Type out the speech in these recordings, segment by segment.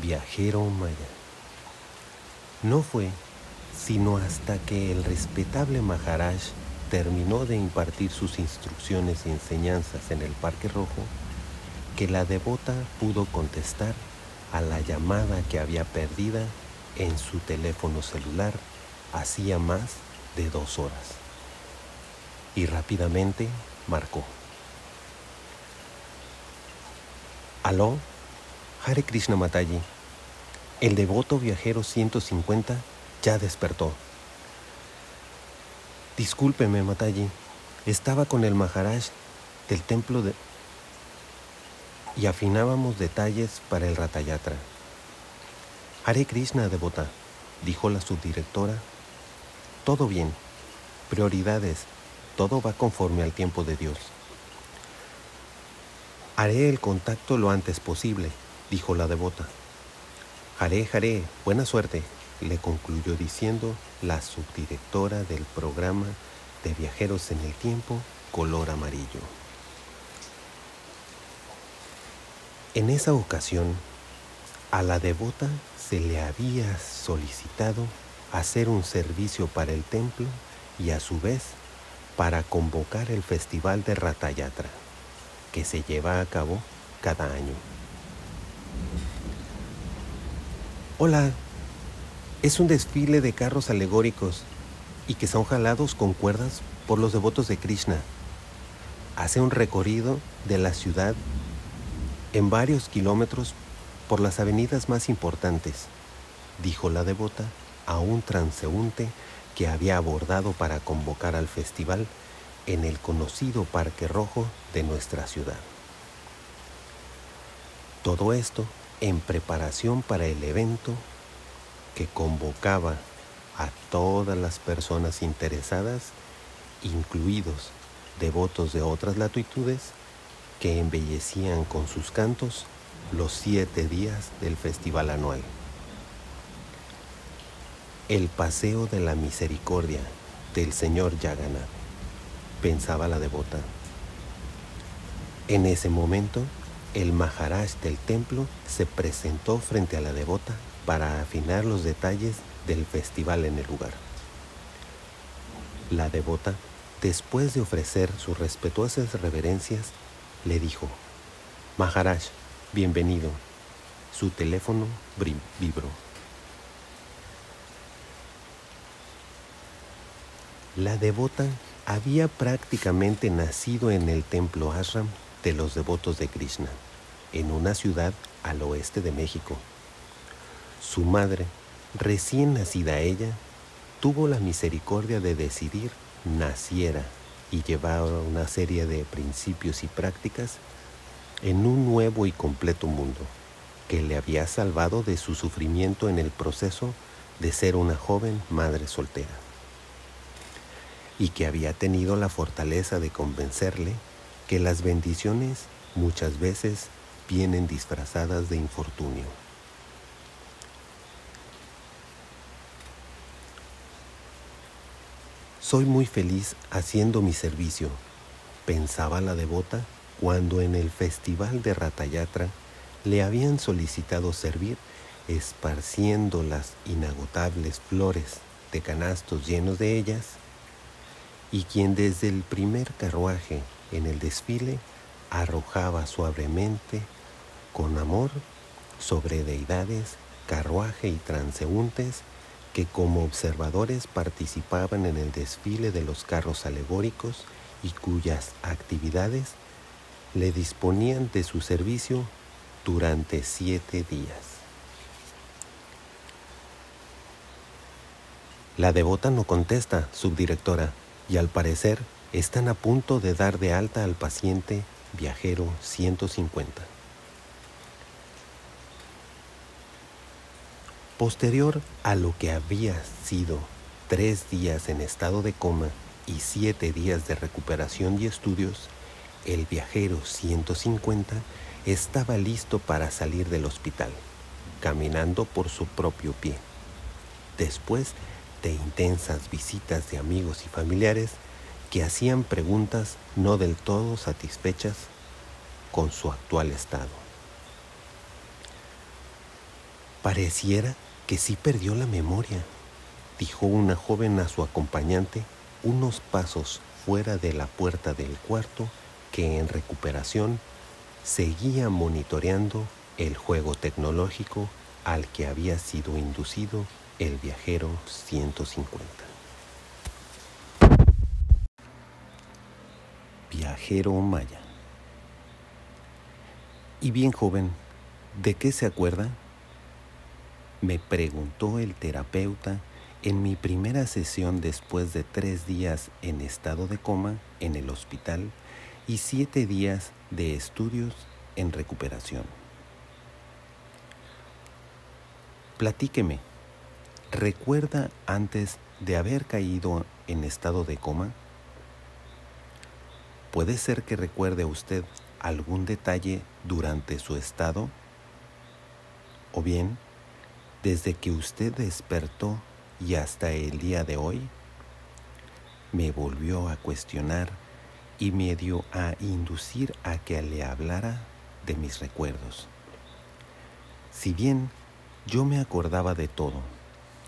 viajero maya. No fue sino hasta que el respetable Maharaj terminó de impartir sus instrucciones y enseñanzas en el Parque Rojo, que la devota pudo contestar a la llamada que había perdida en su teléfono celular hacía más de dos horas. Y rápidamente marcó. Aló, Hare Krishna Mataji. El devoto viajero 150 ya despertó. Discúlpeme, Mataji. Estaba con el Maharaj del templo de... y afinábamos detalles para el Ratayatra. Hare Krishna, devota, dijo la subdirectora. Todo bien. Prioridades. Todo va conforme al tiempo de Dios. Haré el contacto lo antes posible, dijo la devota. Haré, haré, buena suerte, le concluyó diciendo la subdirectora del programa de viajeros en el tiempo color amarillo. En esa ocasión, a la devota se le había solicitado hacer un servicio para el templo y a su vez para convocar el festival de Ratayatra, que se lleva a cabo cada año. Hola, es un desfile de carros alegóricos y que son jalados con cuerdas por los devotos de Krishna. Hace un recorrido de la ciudad en varios kilómetros por las avenidas más importantes, dijo la devota a un transeúnte que había abordado para convocar al festival en el conocido Parque Rojo de nuestra ciudad. Todo esto en preparación para el evento que convocaba a todas las personas interesadas, incluidos devotos de otras latitudes, que embellecían con sus cantos los siete días del festival anual. El paseo de la misericordia del señor Yagana, pensaba la devota. En ese momento, el Maharaj del templo se presentó frente a la devota para afinar los detalles del festival en el lugar. La devota, después de ofrecer sus respetuosas reverencias, le dijo, Maharaj, bienvenido. Su teléfono vibró. La devota había prácticamente nacido en el templo ashram de los devotos de Krishna, en una ciudad al oeste de México, su madre, recién nacida ella, tuvo la misericordia de decidir naciera y llevar una serie de principios y prácticas en un nuevo y completo mundo que le había salvado de su sufrimiento en el proceso de ser una joven madre soltera y que había tenido la fortaleza de convencerle que las bendiciones muchas veces vienen disfrazadas de infortunio. Soy muy feliz haciendo mi servicio, pensaba la devota cuando en el festival de Ratayatra le habían solicitado servir esparciendo las inagotables flores de canastos llenos de ellas, y quien desde el primer carruaje en el desfile arrojaba suavemente, con amor, sobre deidades, carruaje y transeúntes que como observadores participaban en el desfile de los carros alegóricos y cuyas actividades le disponían de su servicio durante siete días. La devota no contesta, subdirectora, y al parecer están a punto de dar de alta al paciente viajero 150. Posterior a lo que había sido tres días en estado de coma y siete días de recuperación y estudios, el viajero 150 estaba listo para salir del hospital, caminando por su propio pie. Después de intensas visitas de amigos y familiares que hacían preguntas no del todo satisfechas con su actual estado. Pareciera que sí perdió la memoria, dijo una joven a su acompañante unos pasos fuera de la puerta del cuarto que en recuperación seguía monitoreando el juego tecnológico al que había sido inducido el viajero 150. Viajero Maya. Y bien joven, ¿de qué se acuerda? Me preguntó el terapeuta en mi primera sesión después de tres días en estado de coma en el hospital y siete días de estudios en recuperación. Platíqueme, ¿recuerda antes de haber caído en estado de coma? ¿Puede ser que recuerde usted algún detalle durante su estado? ¿O bien, desde que usted despertó y hasta el día de hoy? Me volvió a cuestionar y me dio a inducir a que le hablara de mis recuerdos. Si bien yo me acordaba de todo,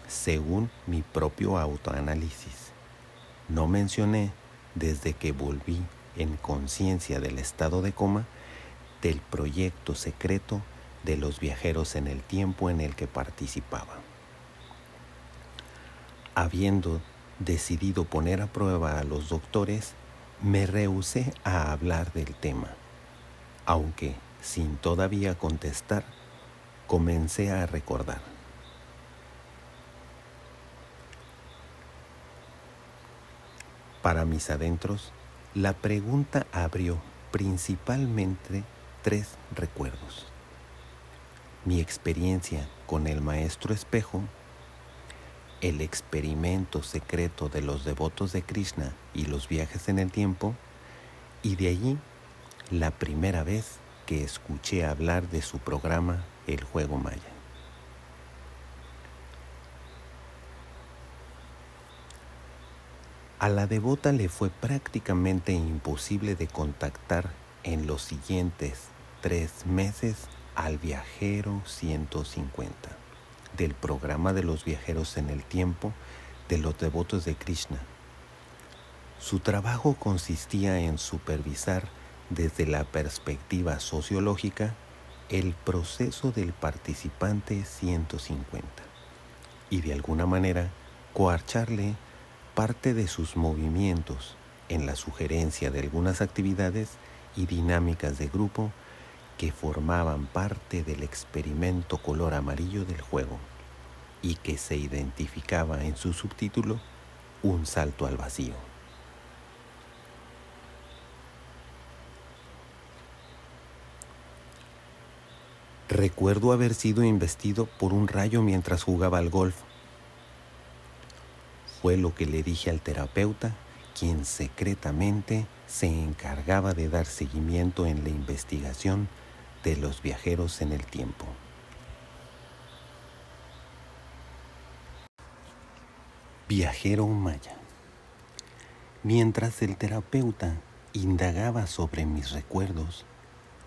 según mi propio autoanálisis, no mencioné desde que volví en conciencia del estado de coma del proyecto secreto de los viajeros en el tiempo en el que participaba. Habiendo decidido poner a prueba a los doctores, me rehusé a hablar del tema, aunque sin todavía contestar, comencé a recordar. Para mis adentros, la pregunta abrió principalmente tres recuerdos. Mi experiencia con el maestro espejo, el experimento secreto de los devotos de Krishna y los viajes en el tiempo, y de allí la primera vez que escuché hablar de su programa El Juego Maya. A la devota le fue prácticamente imposible de contactar en los siguientes tres meses al viajero 150 del programa de los viajeros en el tiempo de los devotos de Krishna. Su trabajo consistía en supervisar desde la perspectiva sociológica el proceso del participante 150 y de alguna manera coarcharle parte de sus movimientos en la sugerencia de algunas actividades y dinámicas de grupo que formaban parte del experimento color amarillo del juego y que se identificaba en su subtítulo Un salto al vacío. Recuerdo haber sido investido por un rayo mientras jugaba al golf. Fue lo que le dije al terapeuta, quien secretamente se encargaba de dar seguimiento en la investigación de los viajeros en el tiempo. Viajero Maya. Mientras el terapeuta indagaba sobre mis recuerdos,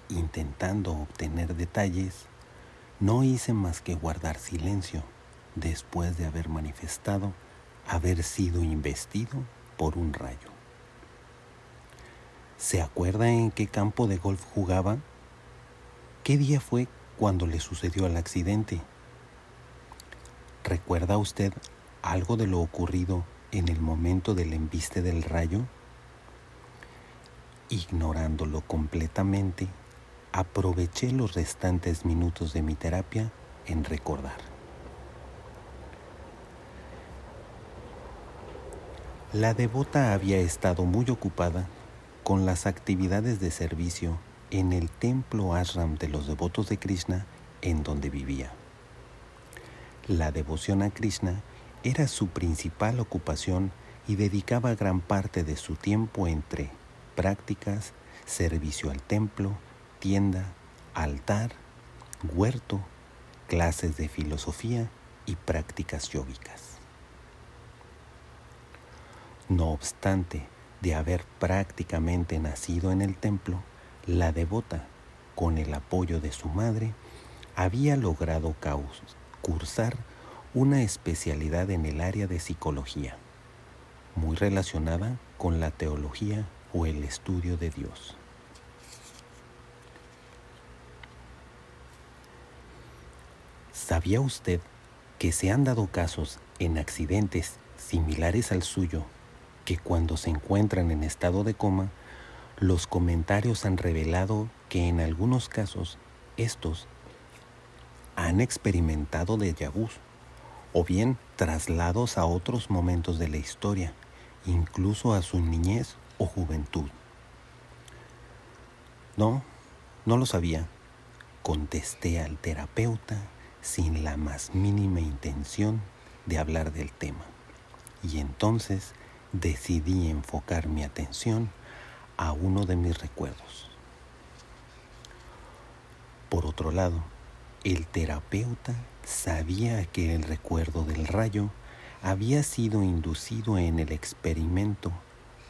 intentando obtener detalles, no hice más que guardar silencio después de haber manifestado haber sido investido por un rayo. ¿Se acuerda en qué campo de golf jugaba? ¿Qué día fue cuando le sucedió el accidente? ¿Recuerda usted algo de lo ocurrido en el momento del embiste del rayo? Ignorándolo completamente, aproveché los restantes minutos de mi terapia en recordar. La devota había estado muy ocupada con las actividades de servicio en el templo ashram de los devotos de Krishna en donde vivía. La devoción a Krishna era su principal ocupación y dedicaba gran parte de su tiempo entre prácticas, servicio al templo, tienda, altar, huerto, clases de filosofía y prácticas yógicas. No obstante de haber prácticamente nacido en el templo, la devota, con el apoyo de su madre, había logrado cursar una especialidad en el área de psicología, muy relacionada con la teología o el estudio de Dios. ¿Sabía usted que se han dado casos en accidentes similares al suyo que cuando se encuentran en estado de coma, los comentarios han revelado que en algunos casos estos han experimentado déjà vus o bien traslados a otros momentos de la historia, incluso a su niñez o juventud. No, no lo sabía, contesté al terapeuta sin la más mínima intención de hablar del tema. Y entonces decidí enfocar mi atención a uno de mis recuerdos. Por otro lado, el terapeuta sabía que el recuerdo del rayo había sido inducido en el experimento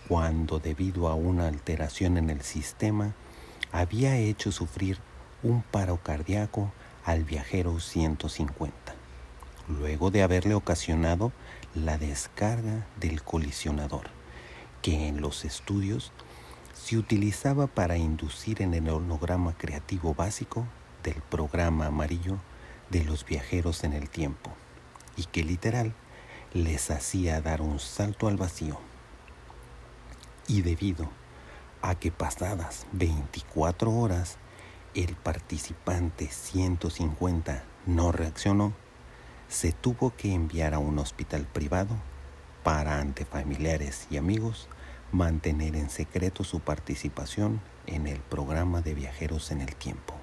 cuando debido a una alteración en el sistema había hecho sufrir un paro cardíaco al viajero 150, luego de haberle ocasionado la descarga del colisionador, que en los estudios se utilizaba para inducir en el holograma creativo básico del programa amarillo de los viajeros en el tiempo, y que literal les hacía dar un salto al vacío. Y debido a que pasadas 24 horas el participante 150 no reaccionó, se tuvo que enviar a un hospital privado para ante familiares y amigos mantener en secreto su participación en el programa de viajeros en el tiempo.